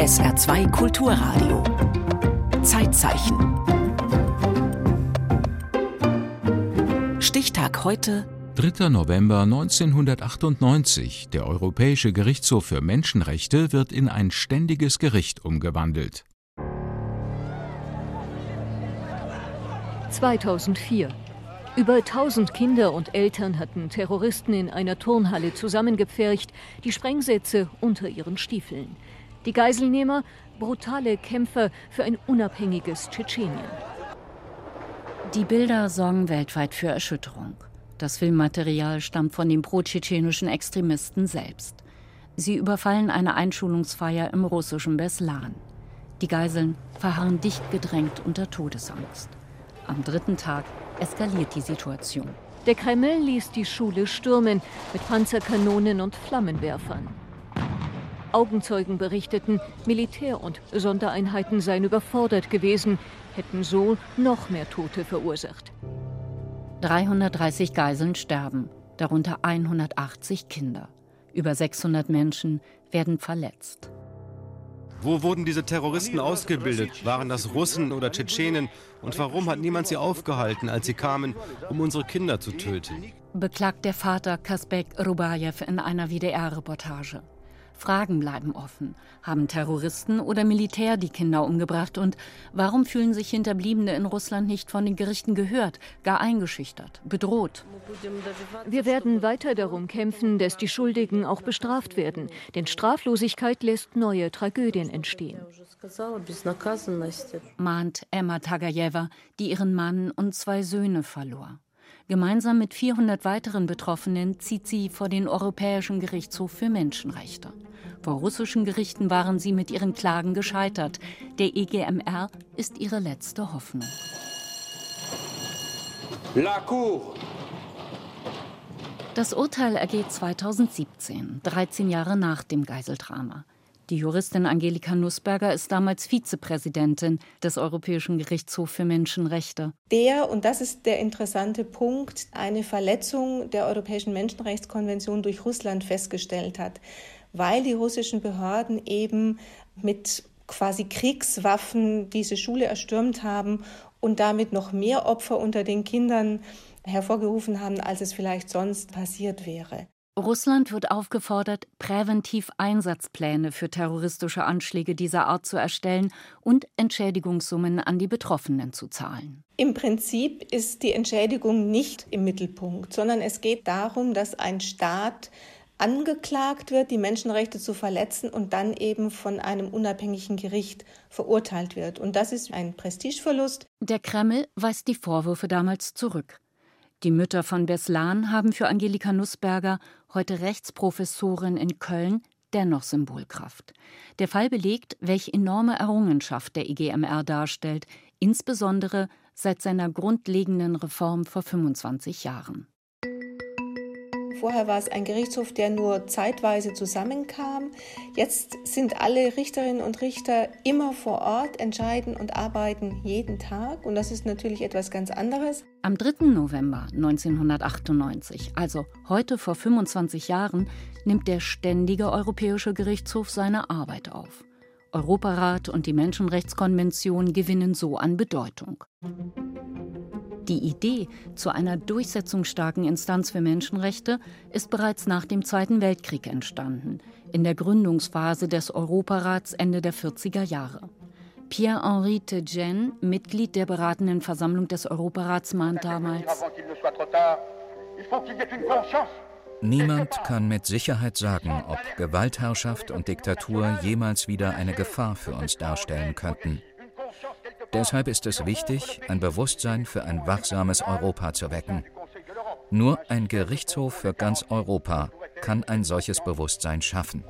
SR2 Kulturradio. Zeitzeichen. Stichtag heute. 3. November 1998. Der Europäische Gerichtshof für Menschenrechte wird in ein ständiges Gericht umgewandelt. 2004. Über 1000 Kinder und Eltern hatten Terroristen in einer Turnhalle zusammengepfercht, die Sprengsätze unter ihren Stiefeln. Die Geiselnehmer brutale Kämpfer für ein unabhängiges Tschetschenien. Die Bilder sorgen weltweit für Erschütterung. Das Filmmaterial stammt von den pro-tschetschenischen Extremisten selbst. Sie überfallen eine Einschulungsfeier im russischen Beslan. Die Geiseln verharren dicht gedrängt unter Todesangst. Am dritten Tag eskaliert die Situation. Der Kreml ließ die Schule stürmen mit Panzerkanonen und Flammenwerfern. Augenzeugen berichteten, Militär und Sondereinheiten seien überfordert gewesen, hätten so noch mehr Tote verursacht. 330 Geiseln sterben, darunter 180 Kinder. Über 600 Menschen werden verletzt. Wo wurden diese Terroristen ausgebildet? Waren das Russen oder Tschetschenen? Und warum hat niemand sie aufgehalten, als sie kamen, um unsere Kinder zu töten? Beklagt der Vater Kasbek Rubajew in einer WDR-Reportage. Fragen bleiben offen. Haben Terroristen oder Militär die Kinder umgebracht? Und warum fühlen sich Hinterbliebene in Russland nicht von den Gerichten gehört, gar eingeschüchtert, bedroht? Wir werden weiter darum kämpfen, dass die Schuldigen auch bestraft werden. Denn Straflosigkeit lässt neue Tragödien entstehen. Mahnt Emma Tagajewa, die ihren Mann und zwei Söhne verlor. Gemeinsam mit 400 weiteren Betroffenen zieht sie vor den Europäischen Gerichtshof für Menschenrechte. Vor russischen Gerichten waren sie mit ihren Klagen gescheitert. Der EGMR ist ihre letzte Hoffnung. Das Urteil ergeht 2017, 13 Jahre nach dem Geiseldrama. Die Juristin Angelika Nussberger ist damals Vizepräsidentin des Europäischen Gerichtshofs für Menschenrechte. Der, und das ist der interessante Punkt, eine Verletzung der Europäischen Menschenrechtskonvention durch Russland festgestellt hat weil die russischen Behörden eben mit quasi Kriegswaffen diese Schule erstürmt haben und damit noch mehr Opfer unter den Kindern hervorgerufen haben, als es vielleicht sonst passiert wäre. Russland wird aufgefordert, präventiv Einsatzpläne für terroristische Anschläge dieser Art zu erstellen und Entschädigungssummen an die Betroffenen zu zahlen. Im Prinzip ist die Entschädigung nicht im Mittelpunkt, sondern es geht darum, dass ein Staat angeklagt wird, die Menschenrechte zu verletzen und dann eben von einem unabhängigen Gericht verurteilt wird. Und das ist ein Prestigeverlust. Der Kreml weist die Vorwürfe damals zurück. Die Mütter von Beslan haben für Angelika Nussberger, heute Rechtsprofessorin in Köln, dennoch Symbolkraft. Der Fall belegt, welche enorme Errungenschaft der EGMR darstellt, insbesondere seit seiner grundlegenden Reform vor 25 Jahren. Vorher war es ein Gerichtshof, der nur zeitweise zusammenkam. Jetzt sind alle Richterinnen und Richter immer vor Ort, entscheiden und arbeiten jeden Tag. Und das ist natürlich etwas ganz anderes. Am 3. November 1998, also heute vor 25 Jahren, nimmt der Ständige Europäische Gerichtshof seine Arbeit auf. Europarat und die Menschenrechtskonvention gewinnen so an Bedeutung. Die Idee zu einer durchsetzungsstarken Instanz für Menschenrechte ist bereits nach dem Zweiten Weltkrieg entstanden, in der Gründungsphase des Europarats Ende der 40er Jahre. Pierre-Henri Tegenne, Mitglied der beratenden Versammlung des Europarats, mahnt damals, Niemand kann mit Sicherheit sagen, ob Gewaltherrschaft und Diktatur jemals wieder eine Gefahr für uns darstellen könnten. Deshalb ist es wichtig, ein Bewusstsein für ein wachsames Europa zu wecken. Nur ein Gerichtshof für ganz Europa kann ein solches Bewusstsein schaffen.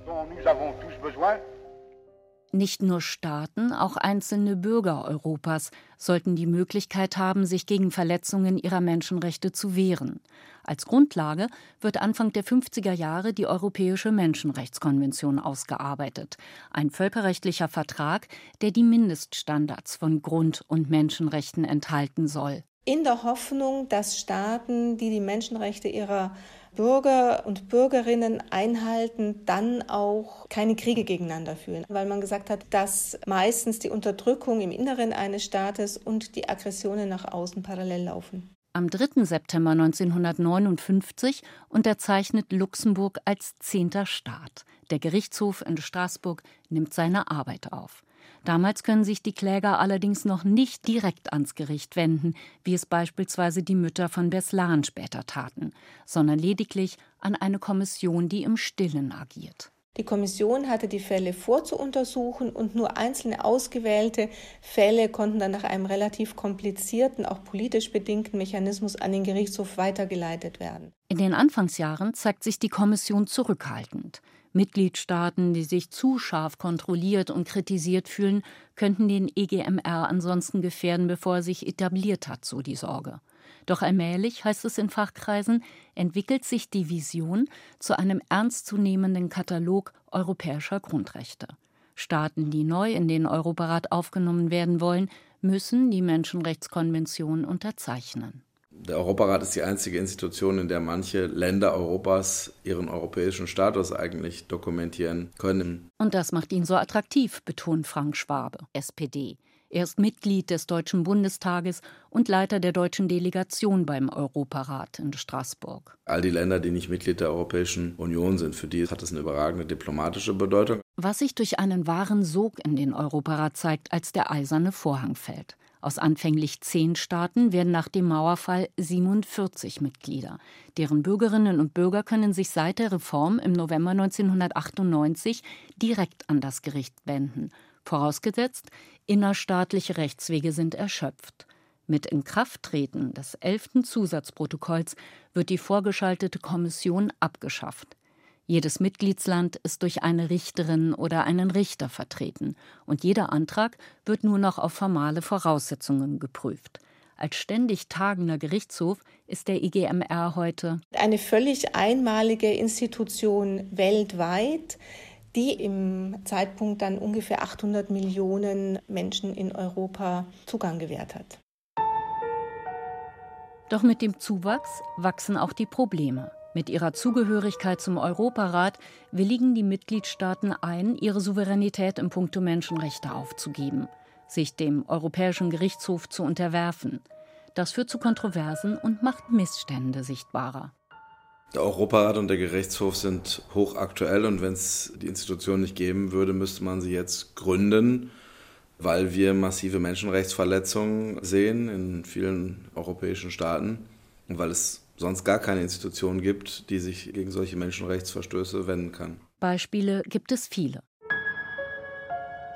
Nicht nur Staaten, auch einzelne Bürger Europas sollten die Möglichkeit haben, sich gegen Verletzungen ihrer Menschenrechte zu wehren. Als Grundlage wird Anfang der 50er Jahre die Europäische Menschenrechtskonvention ausgearbeitet, ein völkerrechtlicher Vertrag, der die Mindeststandards von Grund- und Menschenrechten enthalten soll. In der Hoffnung, dass Staaten, die die Menschenrechte ihrer Bürger und Bürgerinnen einhalten, dann auch keine Kriege gegeneinander führen, weil man gesagt hat, dass meistens die Unterdrückung im Inneren eines Staates und die Aggressionen nach außen parallel laufen. Am 3. September 1959 unterzeichnet Luxemburg als zehnter Staat. Der Gerichtshof in Straßburg nimmt seine Arbeit auf. Damals können sich die Kläger allerdings noch nicht direkt ans Gericht wenden, wie es beispielsweise die Mütter von Beslan später taten, sondern lediglich an eine Kommission, die im Stillen agiert. Die Kommission hatte die Fälle vorzuuntersuchen und nur einzelne ausgewählte Fälle konnten dann nach einem relativ komplizierten, auch politisch bedingten Mechanismus an den Gerichtshof weitergeleitet werden. In den Anfangsjahren zeigt sich die Kommission zurückhaltend. Mitgliedstaaten, die sich zu scharf kontrolliert und kritisiert fühlen, könnten den EGMR ansonsten gefährden, bevor er sich etabliert hat, so die Sorge. Doch allmählich, heißt es in Fachkreisen, entwickelt sich die Vision zu einem ernstzunehmenden Katalog europäischer Grundrechte. Staaten, die neu in den Europarat aufgenommen werden wollen, müssen die Menschenrechtskonvention unterzeichnen. Der Europarat ist die einzige Institution, in der manche Länder Europas ihren europäischen Status eigentlich dokumentieren können. Und das macht ihn so attraktiv, betont Frank Schwabe, SPD. Er ist Mitglied des Deutschen Bundestages und Leiter der deutschen Delegation beim Europarat in Straßburg. All die Länder, die nicht Mitglied der Europäischen Union sind, für die hat es eine überragende diplomatische Bedeutung. Was sich durch einen wahren Sog in den Europarat zeigt, als der eiserne Vorhang fällt. Aus anfänglich zehn Staaten werden nach dem Mauerfall 47 Mitglieder. Deren Bürgerinnen und Bürger können sich seit der Reform im November 1998 direkt an das Gericht wenden vorausgesetzt, innerstaatliche Rechtswege sind erschöpft. Mit Inkrafttreten des elften Zusatzprotokolls wird die vorgeschaltete Kommission abgeschafft. Jedes Mitgliedsland ist durch eine Richterin oder einen Richter vertreten und jeder Antrag wird nur noch auf formale Voraussetzungen geprüft. Als ständig tagender Gerichtshof ist der IGMR heute eine völlig einmalige Institution weltweit, die im Zeitpunkt dann ungefähr 800 Millionen Menschen in Europa Zugang gewährt hat. Doch mit dem Zuwachs wachsen auch die Probleme. Mit ihrer Zugehörigkeit zum Europarat willigen die Mitgliedstaaten ein, ihre Souveränität im Punkto Menschenrechte aufzugeben, sich dem Europäischen Gerichtshof zu unterwerfen. Das führt zu Kontroversen und macht Missstände sichtbarer. Der Europarat und der Gerichtshof sind hochaktuell und wenn es die Institution nicht geben würde, müsste man sie jetzt gründen, weil wir massive Menschenrechtsverletzungen sehen in vielen europäischen Staaten und weil es sonst gar keine Institution gibt, die sich gegen solche Menschenrechtsverstöße wenden kann. Beispiele gibt es viele.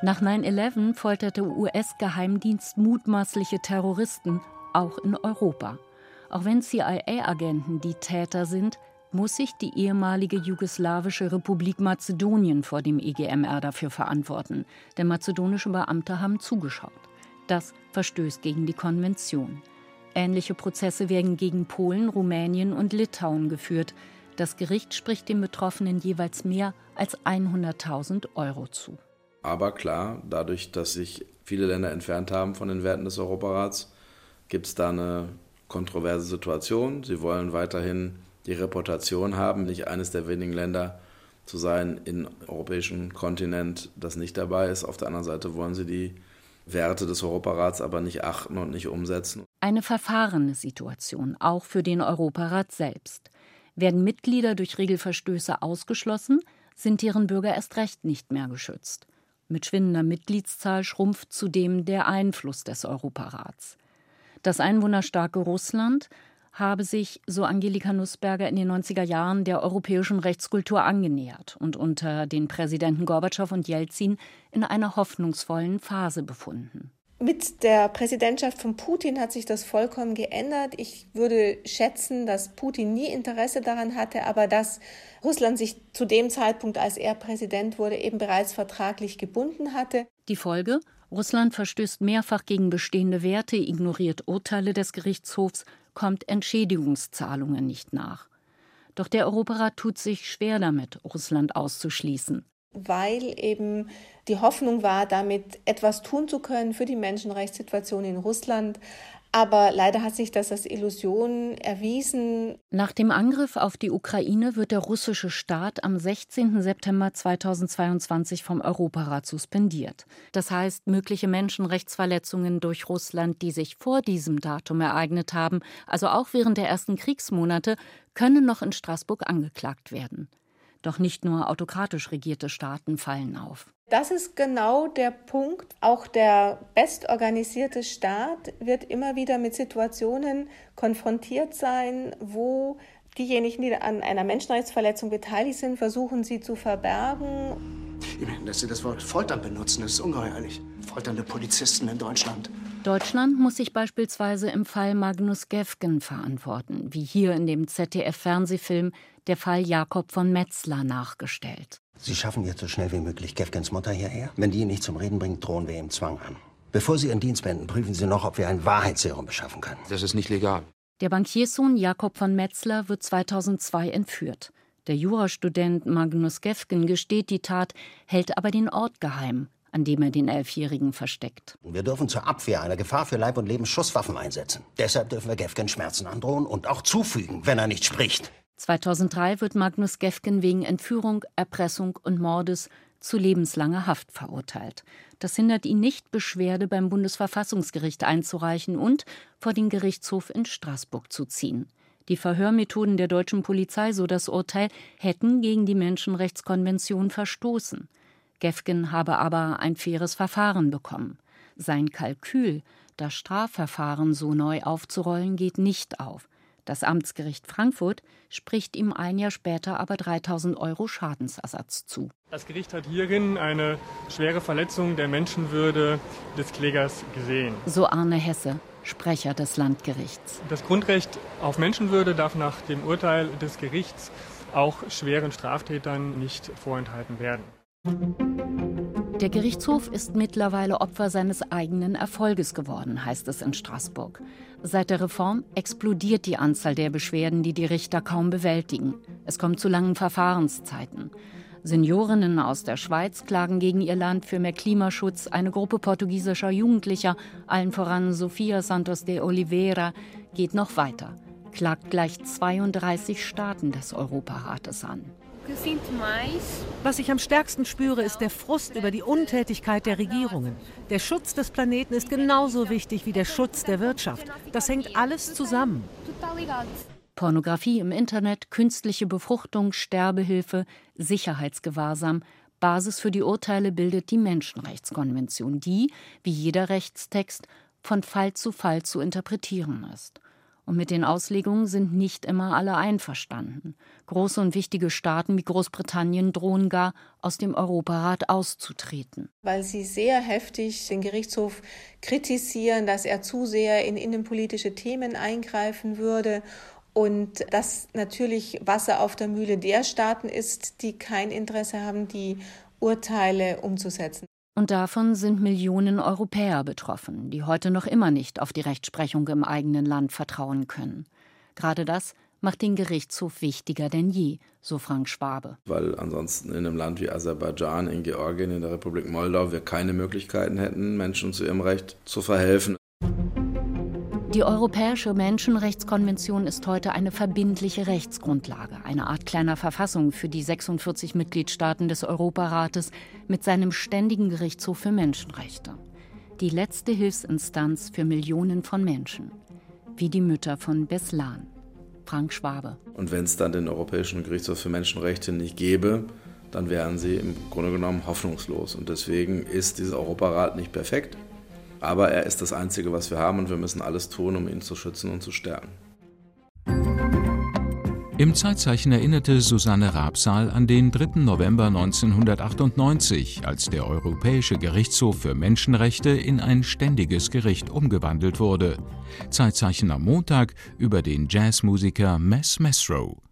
Nach 9-11 folterte US-Geheimdienst mutmaßliche Terroristen auch in Europa. Auch wenn CIA-Agenten die Täter sind, muss sich die ehemalige jugoslawische Republik Mazedonien vor dem EGMR dafür verantworten, denn mazedonische Beamte haben zugeschaut. Das verstößt gegen die Konvention. Ähnliche Prozesse werden gegen Polen, Rumänien und Litauen geführt. Das Gericht spricht den Betroffenen jeweils mehr als 100.000 Euro zu. Aber klar, dadurch, dass sich viele Länder entfernt haben von den Werten des Europarats, gibt es da eine kontroverse Situation. Sie wollen weiterhin die Reputation haben, nicht eines der wenigen Länder zu sein im europäischen Kontinent, das nicht dabei ist. Auf der anderen Seite wollen sie die Werte des Europarats aber nicht achten und nicht umsetzen. Eine verfahrene Situation, auch für den Europarat selbst. Werden Mitglieder durch Regelverstöße ausgeschlossen, sind deren Bürger erst recht nicht mehr geschützt. Mit schwindender Mitgliedszahl schrumpft zudem der Einfluss des Europarats. Das einwohnerstarke Russland habe sich, so Angelika Nussberger, in den 90er Jahren der europäischen Rechtskultur angenähert und unter den Präsidenten Gorbatschow und Jelzin in einer hoffnungsvollen Phase befunden. Mit der Präsidentschaft von Putin hat sich das vollkommen geändert. Ich würde schätzen, dass Putin nie Interesse daran hatte, aber dass Russland sich zu dem Zeitpunkt, als er Präsident wurde, eben bereits vertraglich gebunden hatte. Die Folge? Russland verstößt mehrfach gegen bestehende Werte, ignoriert Urteile des Gerichtshofs, kommt Entschädigungszahlungen nicht nach. Doch der Europarat tut sich schwer damit, Russland auszuschließen. Weil eben die Hoffnung war, damit etwas tun zu können für die Menschenrechtssituation in Russland. Aber leider hat sich das als Illusion erwiesen. Nach dem Angriff auf die Ukraine wird der russische Staat am 16. September 2022 vom Europarat suspendiert. Das heißt, mögliche Menschenrechtsverletzungen durch Russland, die sich vor diesem Datum ereignet haben, also auch während der ersten Kriegsmonate, können noch in Straßburg angeklagt werden. Doch nicht nur autokratisch regierte Staaten fallen auf. Das ist genau der Punkt. Auch der bestorganisierte Staat wird immer wieder mit Situationen konfrontiert sein, wo diejenigen, die an einer Menschenrechtsverletzung beteiligt sind, versuchen, sie zu verbergen. Ich meine, dass Sie das Wort Foltern benutzen, ist ungeheuerlich. Folternde Polizisten in Deutschland. Deutschland muss sich beispielsweise im Fall Magnus Gefgen verantworten, wie hier in dem ZDF-Fernsehfilm der Fall Jakob von Metzler nachgestellt. Sie schaffen jetzt so schnell wie möglich Gefgens Mutter hierher? Wenn die ihn nicht zum Reden bringt, drohen wir ihm Zwang an. Bevor Sie Ihren Dienst beenden, prüfen Sie noch, ob wir ein Wahrheitsserum beschaffen können. Das ist nicht legal. Der Bankierssohn Jakob von Metzler wird 2002 entführt. Der Jurastudent Magnus Gefgen gesteht die Tat, hält aber den Ort geheim, an dem er den Elfjährigen versteckt. Wir dürfen zur Abwehr einer Gefahr für Leib und Leben Schusswaffen einsetzen. Deshalb dürfen wir Gefgen Schmerzen androhen und auch zufügen, wenn er nicht spricht. 2003 wird Magnus Gefgen wegen Entführung, Erpressung und Mordes zu lebenslanger Haft verurteilt. Das hindert ihn nicht, Beschwerde beim Bundesverfassungsgericht einzureichen und vor den Gerichtshof in Straßburg zu ziehen. Die Verhörmethoden der deutschen Polizei, so das Urteil, hätten gegen die Menschenrechtskonvention verstoßen. Gefgen habe aber ein faires Verfahren bekommen. Sein Kalkül, das Strafverfahren so neu aufzurollen, geht nicht auf. Das Amtsgericht Frankfurt spricht ihm ein Jahr später aber 3000 Euro Schadensersatz zu. Das Gericht hat hierin eine schwere Verletzung der Menschenwürde des Klägers gesehen. So Arne Hesse, Sprecher des Landgerichts. Das Grundrecht auf Menschenwürde darf nach dem Urteil des Gerichts auch schweren Straftätern nicht vorenthalten werden. Der Gerichtshof ist mittlerweile Opfer seines eigenen Erfolges geworden, heißt es in Straßburg. Seit der Reform explodiert die Anzahl der Beschwerden, die die Richter kaum bewältigen. Es kommt zu langen Verfahrenszeiten. Seniorinnen aus der Schweiz klagen gegen ihr Land für mehr Klimaschutz. Eine Gruppe portugiesischer Jugendlicher, allen voran Sofia Santos de Oliveira, geht noch weiter, klagt gleich 32 Staaten des Europarates an. Was ich am stärksten spüre, ist der Frust über die Untätigkeit der Regierungen. Der Schutz des Planeten ist genauso wichtig wie der Schutz der Wirtschaft. Das hängt alles zusammen. Pornografie im Internet, künstliche Befruchtung, Sterbehilfe, Sicherheitsgewahrsam. Basis für die Urteile bildet die Menschenrechtskonvention, die, wie jeder Rechtstext, von Fall zu Fall zu interpretieren ist. Und mit den Auslegungen sind nicht immer alle einverstanden. Große und wichtige Staaten wie Großbritannien drohen gar, aus dem Europarat auszutreten. Weil sie sehr heftig den Gerichtshof kritisieren, dass er zu sehr in innenpolitische Themen eingreifen würde und dass natürlich Wasser auf der Mühle der Staaten ist, die kein Interesse haben, die Urteile umzusetzen. Und davon sind Millionen Europäer betroffen, die heute noch immer nicht auf die Rechtsprechung im eigenen Land vertrauen können. Gerade das macht den Gerichtshof wichtiger denn je, so Frank Schwabe. Weil ansonsten in einem Land wie Aserbaidschan, in Georgien, in der Republik Moldau wir keine Möglichkeiten hätten, Menschen zu ihrem Recht zu verhelfen. Die Europäische Menschenrechtskonvention ist heute eine verbindliche Rechtsgrundlage, eine Art kleiner Verfassung für die 46 Mitgliedstaaten des Europarates mit seinem ständigen Gerichtshof für Menschenrechte. Die letzte Hilfsinstanz für Millionen von Menschen, wie die Mütter von Beslan. Frank Schwabe. Und wenn es dann den Europäischen Gerichtshof für Menschenrechte nicht gäbe, dann wären sie im Grunde genommen hoffnungslos. Und deswegen ist dieser Europarat nicht perfekt. Aber er ist das Einzige, was wir haben und wir müssen alles tun, um ihn zu schützen und zu stärken. Im Zeitzeichen erinnerte Susanne Rabsal an den 3. November 1998, als der Europäische Gerichtshof für Menschenrechte in ein ständiges Gericht umgewandelt wurde. Zeitzeichen am Montag über den Jazzmusiker Mess Mesrow.